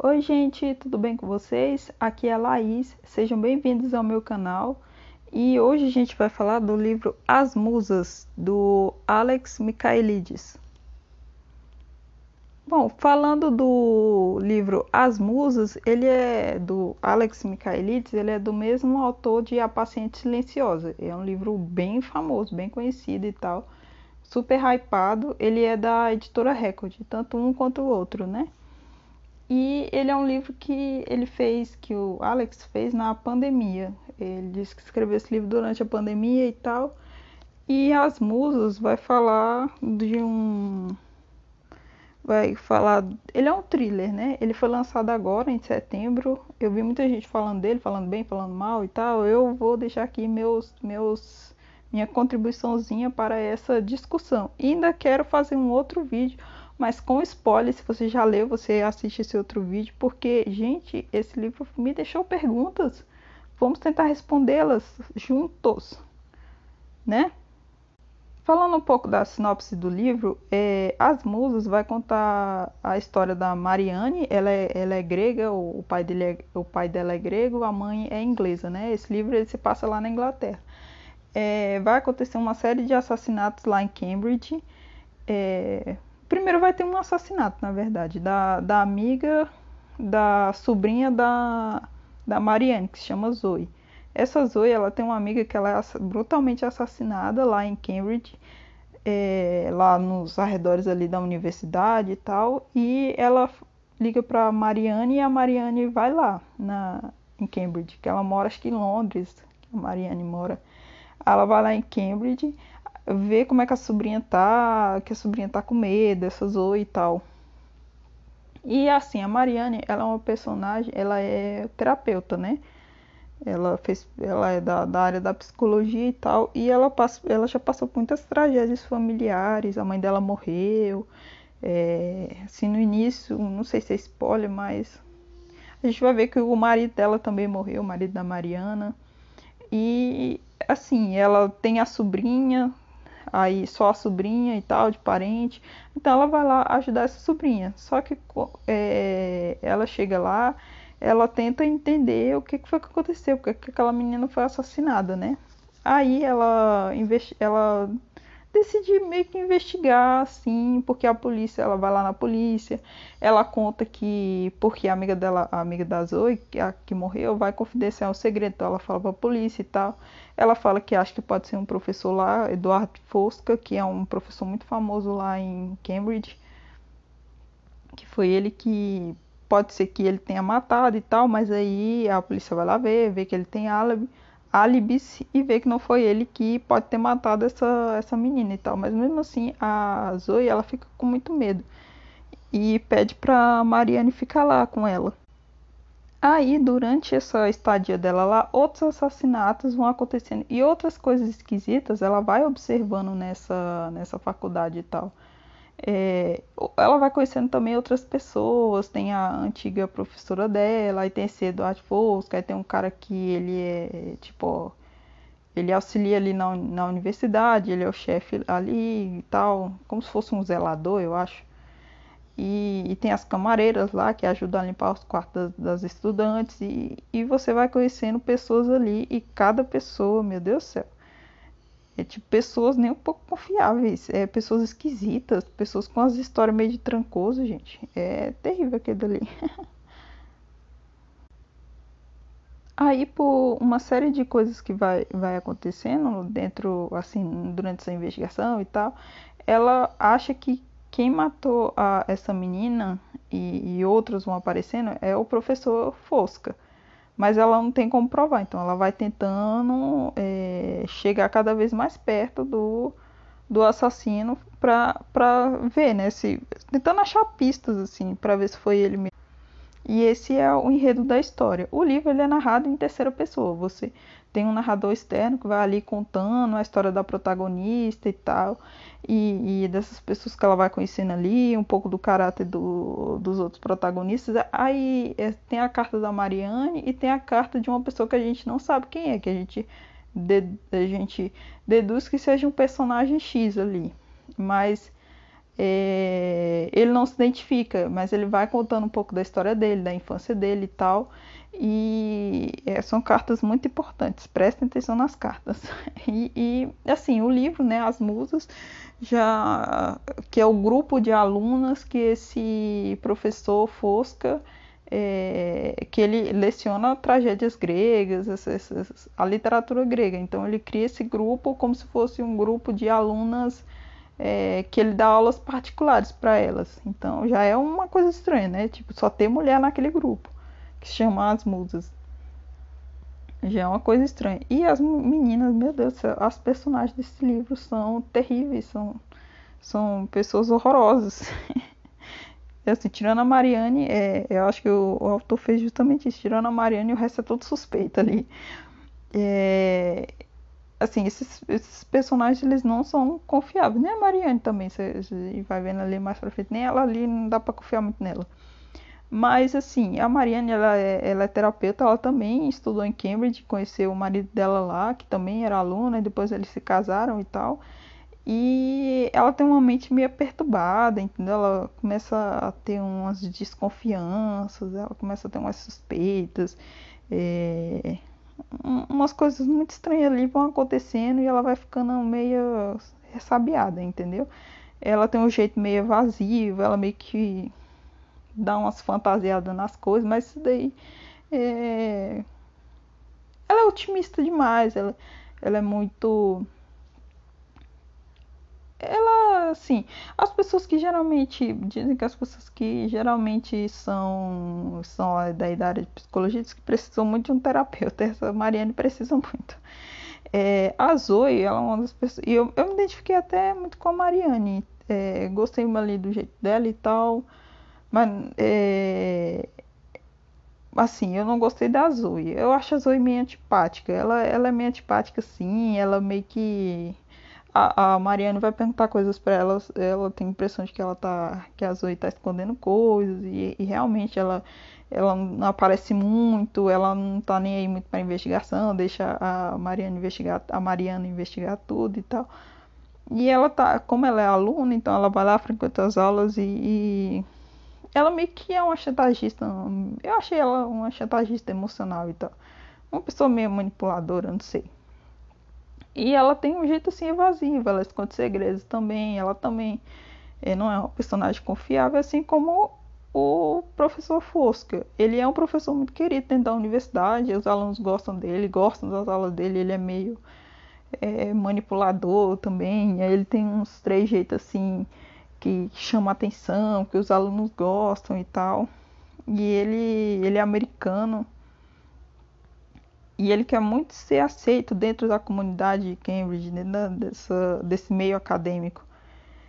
Oi, gente, tudo bem com vocês? Aqui é a Laís, sejam bem-vindos ao meu canal. E hoje a gente vai falar do livro As Musas, do Alex Michaelides. Bom, falando do livro As Musas, ele é do Alex Michaelides, ele é do mesmo autor de A Paciente Silenciosa. É um livro bem famoso, bem conhecido e tal, super hypado. Ele é da editora Record, tanto um quanto o outro, né? E ele é um livro que ele fez, que o Alex fez na pandemia. Ele disse que escreveu esse livro durante a pandemia e tal. E As Musas vai falar de um. Vai falar. Ele é um thriller, né? Ele foi lançado agora, em setembro. Eu vi muita gente falando dele, falando bem, falando mal e tal. Eu vou deixar aqui meus. meus minha contribuiçãozinha para essa discussão. E ainda quero fazer um outro vídeo mas com spoiler, se você já leu, você assiste esse outro vídeo, porque, gente, esse livro me deixou perguntas. Vamos tentar respondê-las juntos, né? Falando um pouco da sinopse do livro, é, As Musas vai contar a história da Marianne. Ela é, ela é grega, o, pai dele é, o pai dela é grego, a mãe é inglesa, né? Esse livro ele se passa lá na Inglaterra. É, vai acontecer uma série de assassinatos lá em Cambridge. É, Primeiro vai ter um assassinato, na verdade, da, da amiga da sobrinha da, da Marianne, que se chama Zoe. Essa Zoe, ela tem uma amiga que ela é brutalmente assassinada lá em Cambridge, é, lá nos arredores ali da universidade e tal, e ela liga para Marianne e a Marianne vai lá na, em Cambridge, que ela mora acho que em Londres, que a Marianne mora. Ela vai lá em Cambridge, ver como é que a sobrinha tá, que a sobrinha tá com medo, essa Zoe e tal. E assim, a Mariane, ela é uma personagem, ela é terapeuta, né? Ela fez, ela é da, da área da psicologia e tal, e ela, passa, ela já passou por muitas tragédias familiares, a mãe dela morreu, é, assim, no início, não sei se é spoiler, mas a gente vai ver que o marido dela também morreu, o marido da Mariana, e assim, ela tem a sobrinha, aí só a sobrinha e tal, de parente. Então ela vai lá ajudar essa sobrinha. Só que é, ela chega lá, ela tenta entender o que, que foi que aconteceu, porque que aquela menina foi assassinada, né? Aí ela, ela decide meio que investigar, assim, porque a polícia, ela vai lá na polícia, ela conta que, porque a amiga dela, a amiga da Zoe, que, a, que morreu, vai confidenciar o segredo, então ela fala pra polícia e tal. Ela fala que acha que pode ser um professor lá, Eduardo Fosca, que é um professor muito famoso lá em Cambridge, que foi ele que pode ser que ele tenha matado e tal, mas aí a polícia vai lá ver, vê que ele tem álibi álibis e ver que não foi ele que pode ter matado essa, essa menina e tal. Mas mesmo assim, a Zoe ela fica com muito medo e pede para Mariane ficar lá com ela. Aí, durante essa estadia dela lá, outros assassinatos vão acontecendo e outras coisas esquisitas ela vai observando nessa, nessa faculdade e tal. É, ela vai conhecendo também outras pessoas, tem a antiga professora dela, aí tem esse Eduardo Fosca, aí tem um cara que ele é, tipo, ele auxilia ali na, na universidade, ele é o chefe ali e tal, como se fosse um zelador, eu acho. E, e, tem as camareiras lá que ajudam a limpar os quartos das, das estudantes, e, e você vai conhecendo pessoas ali, e cada pessoa, meu Deus do céu, é tipo pessoas nem um pouco confiáveis, é pessoas esquisitas, pessoas com as histórias meio de trancoso, gente. É terrível aquele ali. Aí, por uma série de coisas que vai, vai acontecendo dentro, assim, durante essa investigação e tal, ela acha que quem matou a, essa menina e, e outros vão aparecendo é o professor Fosca mas ela não tem como provar, então ela vai tentando é, chegar cada vez mais perto do, do assassino para ver, né, se, tentando achar pistas, assim, para ver se foi ele mesmo. E esse é o enredo da história. O livro ele é narrado em terceira pessoa. Você tem um narrador externo que vai ali contando a história da protagonista e tal, e, e dessas pessoas que ela vai conhecendo ali, um pouco do caráter do, dos outros protagonistas. Aí é, tem a carta da Mariane e tem a carta de uma pessoa que a gente não sabe quem é, que a gente, de, a gente deduz que seja um personagem X ali. Mas é, ele não se identifica, mas ele vai contando um pouco da história dele, da infância dele e tal. E é, são cartas muito importantes, prestem atenção nas cartas. E, e, assim, o livro, né, As Musas, já que é o grupo de alunas que esse professor Fosca é, que ele leciona tragédias gregas, a literatura grega. Então ele cria esse grupo como se fosse um grupo de alunas é, que ele dá aulas particulares para elas. Então já é uma coisa estranha, né? Tipo, só ter mulher naquele grupo, que se chama as musas. Já é uma coisa estranha. E as meninas, meu Deus do céu, as personagens desse livro são terríveis, são, são pessoas horrorosas. assim, tirando a Mariane, é, eu acho que o, o, autor fez justamente isso, tirando a Mariane, o resto é todo suspeito ali. É, assim, esses, esses, personagens eles não são confiáveis. Nem a Mariane também, você, você vai vendo ali mais pra frente, nem ela ali não dá pra confiar muito nela. Mas assim, a Mariane ela é, ela é terapeuta, ela também estudou em Cambridge, conheceu o marido dela lá, que também era aluna, e depois eles se casaram e tal. E ela tem uma mente meio perturbada, entendeu? Ela começa a ter umas desconfianças, ela começa a ter umas suspeitas. É, umas coisas muito estranhas ali vão acontecendo e ela vai ficando meio ressabiada, entendeu? Ela tem um jeito meio evasivo, ela meio que dá umas fantasiadas nas coisas, mas isso daí é... ela é otimista demais, ela, ela é muito ela, assim, as pessoas que geralmente dizem que as pessoas que geralmente são são da idade de psicologia que precisam muito de um terapeuta. Essa Mariane precisa muito. É, a Zoe, ela é uma das pessoas. E eu, eu me identifiquei até muito com a Mariane. É, gostei ali do jeito dela e tal. Mas é, assim, eu não gostei da Zoe. Eu acho a Zoe meio antipática. Ela, ela é meio antipática, sim. Ela meio que a, a Mariane vai perguntar coisas para ela, ela tem a impressão de que ela tá, que a Zoe tá escondendo coisas e, e realmente ela ela não aparece muito, ela não tá nem aí muito para investigação, deixa a Mariana investigar, a Mariana investigar tudo e tal. E ela tá, como ela é aluna, então ela vai lá, frequenta as aulas e, e ela meio que é uma chantagista. Eu achei ela uma chantagista emocional e tal. Uma pessoa meio manipuladora, não sei. E ela tem um jeito assim evasivo, ela esconde segredos também, ela também é, não é uma personagem confiável, assim como o professor Fosca. Ele é um professor muito querido dentro da universidade, os alunos gostam dele, gostam das aulas dele, ele é meio é, manipulador também, ele tem uns três jeitos assim que chamam atenção, que os alunos gostam e tal. E ele, ele é americano, e ele quer muito ser aceito dentro da comunidade de Cambridge, dentro dessa, desse meio acadêmico.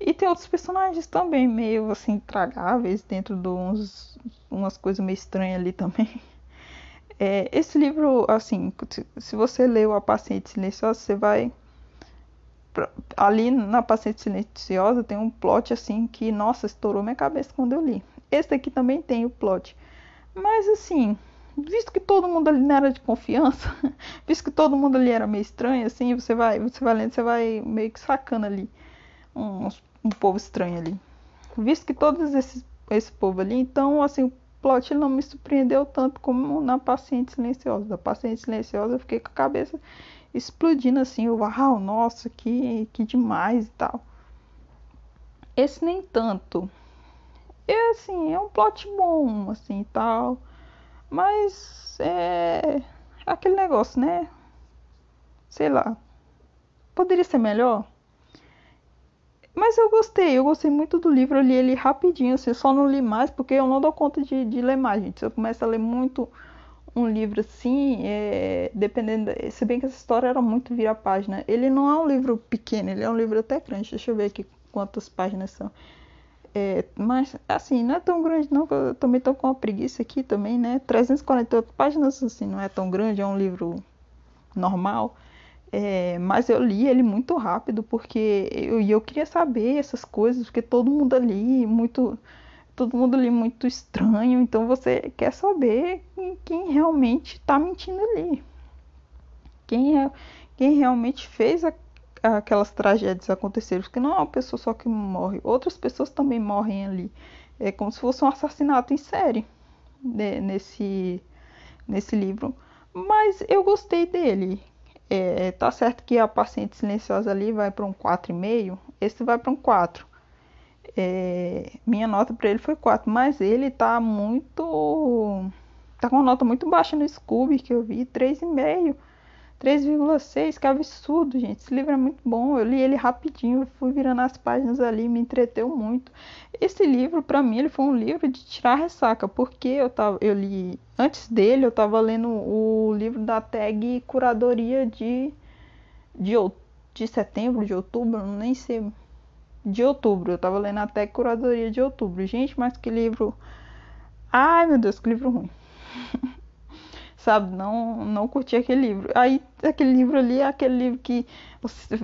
E tem outros personagens também meio assim tragáveis dentro de uns, umas coisas meio estranhas ali também. É, esse livro, assim, se você leu A Paciente Silenciosa, você vai ali na Paciente Silenciosa tem um plot assim que, nossa, estourou minha cabeça quando eu li. Esse aqui também tem o plot. Mas assim, visto que todo mundo ali não era de confiança, visto que todo mundo ali era meio estranho, assim, você vai, você vai lendo, você vai meio que sacando ali um, um povo estranho ali. Visto que todos esses esse povo ali, então assim, o plot não me surpreendeu tanto como na Paciente Silenciosa. Da Paciente Silenciosa eu fiquei com a cabeça explodindo assim, uau, nossa, que, que demais e tal. Esse nem tanto. E assim, é um plot bom, assim, tal mas é aquele negócio, né? Sei lá. Poderia ser melhor. Mas eu gostei, eu gostei muito do livro, eu li ele rapidinho, assim, só não li mais porque eu não dou conta de, de ler mais, gente. Se eu começo a ler muito um livro assim, é, dependendo. Se bem que essa história era muito vira página. Ele não é um livro pequeno, ele é um livro até grande. Deixa eu ver aqui quantas páginas são. É, mas, assim, não é tão grande não, eu também tô com uma preguiça aqui também, né? 348 páginas, assim, não é tão grande, é um livro normal. É, mas eu li ele muito rápido, porque eu, eu queria saber essas coisas, porque todo mundo ali, muito... Todo mundo ali muito estranho, então você quer saber quem realmente está mentindo ali. Quem, é, quem realmente fez a, aquelas tragédias aconteceram, porque não é uma pessoa só que morre, outras pessoas também morrem ali. É como se fosse um assassinato em série né, nesse, nesse livro. Mas eu gostei dele. É, tá certo que a paciente silenciosa ali vai para um 4,5, esse vai para um 4. É, minha nota para ele foi 4, mas ele tá muito. tá com uma nota muito baixa no Scooby que eu vi, 3,5. 3,6, que absurdo, gente. Esse livro é muito bom. Eu li ele rapidinho, fui virando as páginas ali, me entreteu muito. Esse livro, para mim, ele foi um livro de tirar ressaca, porque eu tava, eu li antes dele, eu tava lendo o livro da tag curadoria de de, de setembro, de outubro, nem sei, de outubro. Eu tava lendo a tag curadoria de outubro. Gente, mas que livro Ai, meu Deus, que livro ruim. sabe? Não, não curti aquele livro. Aí, aquele livro ali é aquele livro que você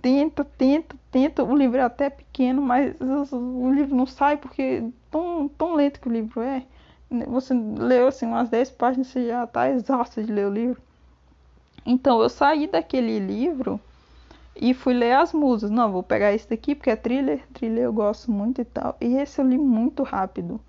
tenta, tenta, tenta. O livro é até pequeno, mas o livro não sai porque tão, tão lento que o livro é. Você leu assim umas 10 páginas, você já está exausto de ler o livro. Então, eu saí daquele livro e fui ler as musas. Não, vou pegar esse daqui porque é thriller. Thriller eu gosto muito e tal. E esse eu li muito rápido.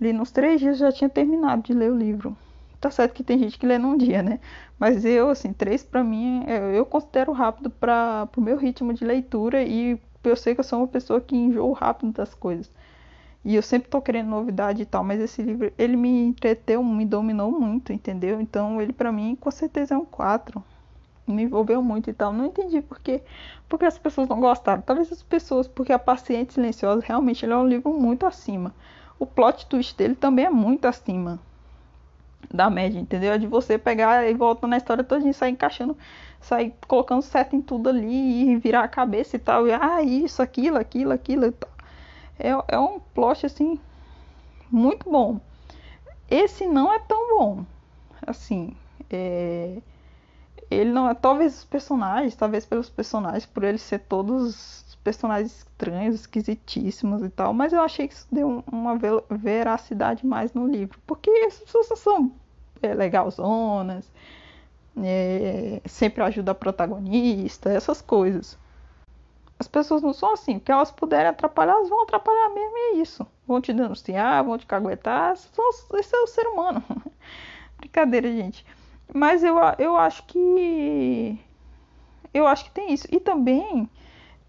Li nos três dias já tinha terminado de ler o livro. Tá certo que tem gente que lê num dia, né? Mas eu, assim, três para mim, é, eu considero rápido para o meu ritmo de leitura e eu sei que eu sou uma pessoa que enjoo rápido das coisas. E eu sempre tô querendo novidade e tal, mas esse livro, ele me entreteu, me dominou muito, entendeu? Então, ele para mim, com certeza é um 4. Me envolveu muito e tal. Não entendi por quê. Porque as pessoas não gostaram. Talvez as pessoas, porque A Paciente Silenciosa, realmente, é um livro muito acima. O plot twist dele também é muito acima da média, entendeu? É de você pegar e voltar na história toda e sair encaixando, sair colocando certo em tudo ali e virar a cabeça e tal. E, ah, isso, aquilo, aquilo, aquilo e tal. É, é um plot, assim, muito bom. Esse não é tão bom. Assim, é... ele não é. Talvez os personagens, talvez pelos personagens, por eles ser todos personagens estranhos, esquisitíssimos e tal, mas eu achei que isso deu uma veracidade mais no livro, porque as pessoas são é, legalzonas, é, sempre ajuda a protagonista, essas coisas. As pessoas não são assim, que elas puderem atrapalhar, elas vão atrapalhar mesmo, e é isso. Vão te denunciar, vão te caguetar, esse é o ser humano. Brincadeira, gente. Mas eu, eu acho que. Eu acho que tem isso. E também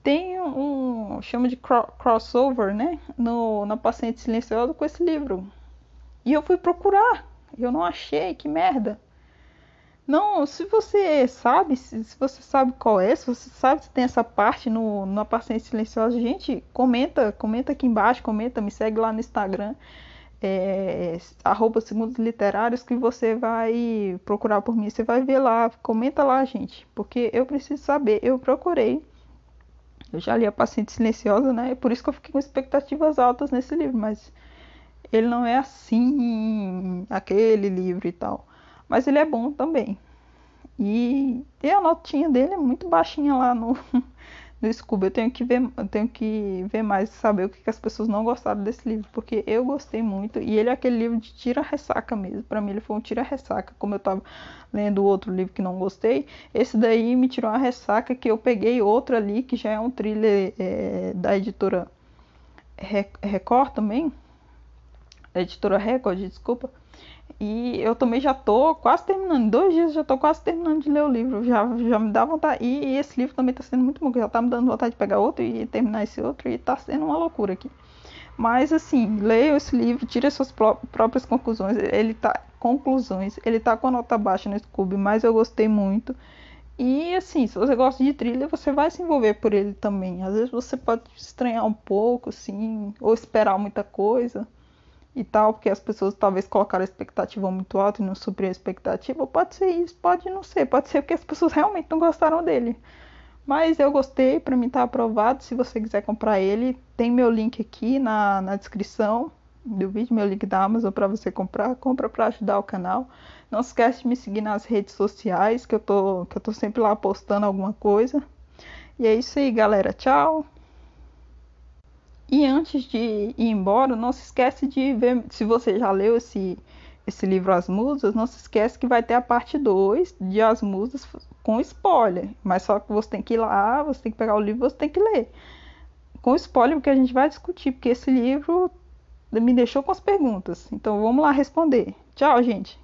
tem um, chama de crossover, né, no, na Paciente Silenciosa com esse livro. E eu fui procurar, eu não achei, que merda. Não, se você sabe, se, se você sabe qual é, se você sabe se tem essa parte no, na Paciente Silenciosa, gente, comenta, comenta aqui embaixo, comenta, me segue lá no Instagram, é, arroba segundos literários, que você vai procurar por mim, você vai ver lá, comenta lá, gente, porque eu preciso saber, eu procurei eu já li A Paciente Silenciosa, né? Por isso que eu fiquei com expectativas altas nesse livro, mas ele não é assim, aquele livro e tal. Mas ele é bom também. E, e a notinha dele é muito baixinha lá no, no Scooby. Eu tenho que ver, tenho que ver mais saber o que, que, as pessoas não gostaram desse livro, porque eu gostei muito e ele é aquele livro de tira ressaca mesmo. Para mim ele foi um tira ressaca, como eu tava lendo outro livro que não gostei. Esse daí me tirou uma ressaca que eu peguei outro ali que já é um thriller é, da editora Record também, da editora Record, desculpa e eu também já tô quase terminando. Dois dias já tô quase terminando de ler o livro. Já, já me dá vontade. E, e esse livro também tá sendo muito bom. Já tá me dando vontade de pegar outro e terminar esse outro. E tá sendo uma loucura aqui. Mas assim, leia esse livro, tire suas pró próprias conclusões. Ele tá. Conclusões. Ele tá com a nota baixa no Scooby, mas eu gostei muito. E assim, se você gosta de trilha, você vai se envolver por ele também. Às vezes você pode estranhar um pouco, assim, ou esperar muita coisa e tal, porque as pessoas talvez colocaram a expectativa muito alta e não supriram a expectativa. Pode ser isso, pode não ser, pode ser porque as pessoas realmente não gostaram dele. Mas eu gostei, para mim tá aprovado. Se você quiser comprar ele, tem meu link aqui na, na descrição do vídeo, meu link da Amazon para você comprar. Compra para ajudar o canal. Não esquece de me seguir nas redes sociais, que eu tô, que eu tô sempre lá postando alguma coisa. E é isso aí, galera. Tchau! E antes de ir embora, não se esquece de ver se você já leu esse esse livro As Musas, não se esquece que vai ter a parte 2 de As Musas com spoiler. Mas só que você tem que ir lá, você tem que pegar o livro, você tem que ler. Com spoiler, porque a gente vai discutir, porque esse livro me deixou com as perguntas. Então vamos lá responder. Tchau, gente.